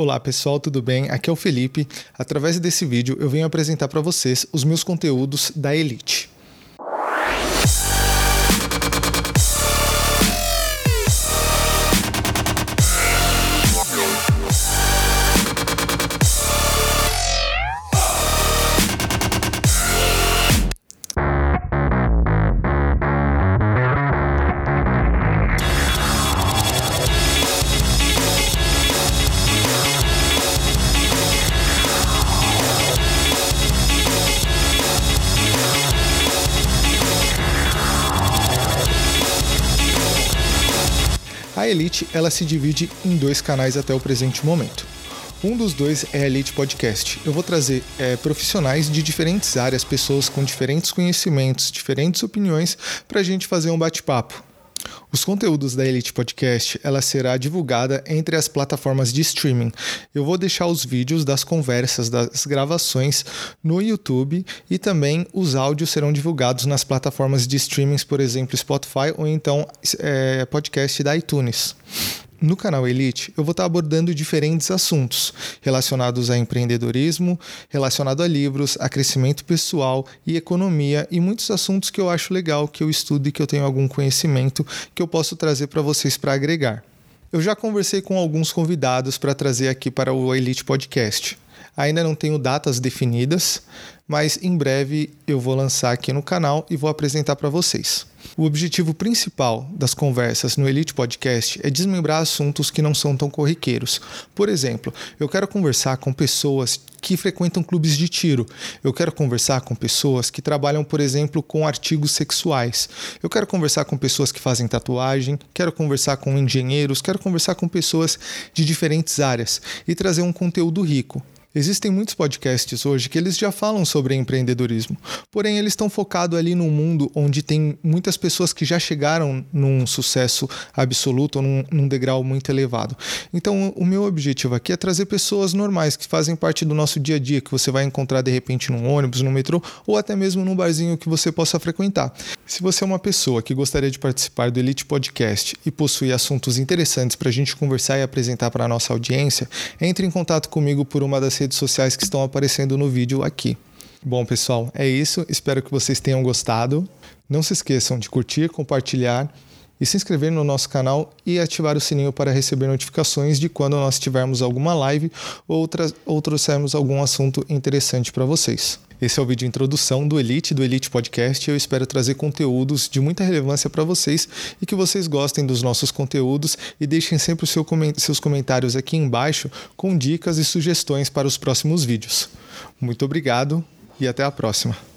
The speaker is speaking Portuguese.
Olá pessoal, tudo bem? Aqui é o Felipe. Através desse vídeo eu venho apresentar para vocês os meus conteúdos da Elite. A Elite ela se divide em dois canais até o presente momento. Um dos dois é a Elite Podcast. Eu vou trazer é, profissionais de diferentes áreas, pessoas com diferentes conhecimentos, diferentes opiniões, para a gente fazer um bate-papo. Os conteúdos da Elite Podcast, ela será divulgada entre as plataformas de streaming. Eu vou deixar os vídeos das conversas, das gravações no YouTube e também os áudios serão divulgados nas plataformas de streaming, por exemplo, Spotify ou então é, podcast da iTunes. No canal Elite, eu vou estar abordando diferentes assuntos relacionados a empreendedorismo, relacionado a livros, a crescimento pessoal e economia e muitos assuntos que eu acho legal, que eu estudo e que eu tenho algum conhecimento que eu posso trazer para vocês para agregar. Eu já conversei com alguns convidados para trazer aqui para o Elite Podcast. Ainda não tenho datas definidas, mas em breve eu vou lançar aqui no canal e vou apresentar para vocês. O objetivo principal das conversas no Elite Podcast é desmembrar assuntos que não são tão corriqueiros. Por exemplo, eu quero conversar com pessoas que frequentam clubes de tiro. Eu quero conversar com pessoas que trabalham, por exemplo, com artigos sexuais. Eu quero conversar com pessoas que fazem tatuagem, quero conversar com engenheiros, quero conversar com pessoas de diferentes áreas e trazer um conteúdo rico. Existem muitos podcasts hoje que eles já falam sobre empreendedorismo, porém eles estão focados ali num mundo onde tem muitas pessoas que já chegaram num sucesso absoluto, num, num degrau muito elevado. Então, o meu objetivo aqui é trazer pessoas normais que fazem parte do nosso dia a dia, que você vai encontrar de repente num ônibus, no metrô ou até mesmo num barzinho que você possa frequentar. Se você é uma pessoa que gostaria de participar do Elite Podcast e possui assuntos interessantes para a gente conversar e apresentar para a nossa audiência, entre em contato comigo por uma das redes sociais que estão aparecendo no vídeo aqui. Bom, pessoal, é isso. Espero que vocês tenham gostado. Não se esqueçam de curtir, compartilhar e se inscrever no nosso canal e ativar o sininho para receber notificações de quando nós tivermos alguma live ou, ou trouxermos algum assunto interessante para vocês. Esse é o vídeo de introdução do Elite, do Elite Podcast. Eu espero trazer conteúdos de muita relevância para vocês e que vocês gostem dos nossos conteúdos e deixem sempre seu seus comentários aqui embaixo com dicas e sugestões para os próximos vídeos. Muito obrigado e até a próxima.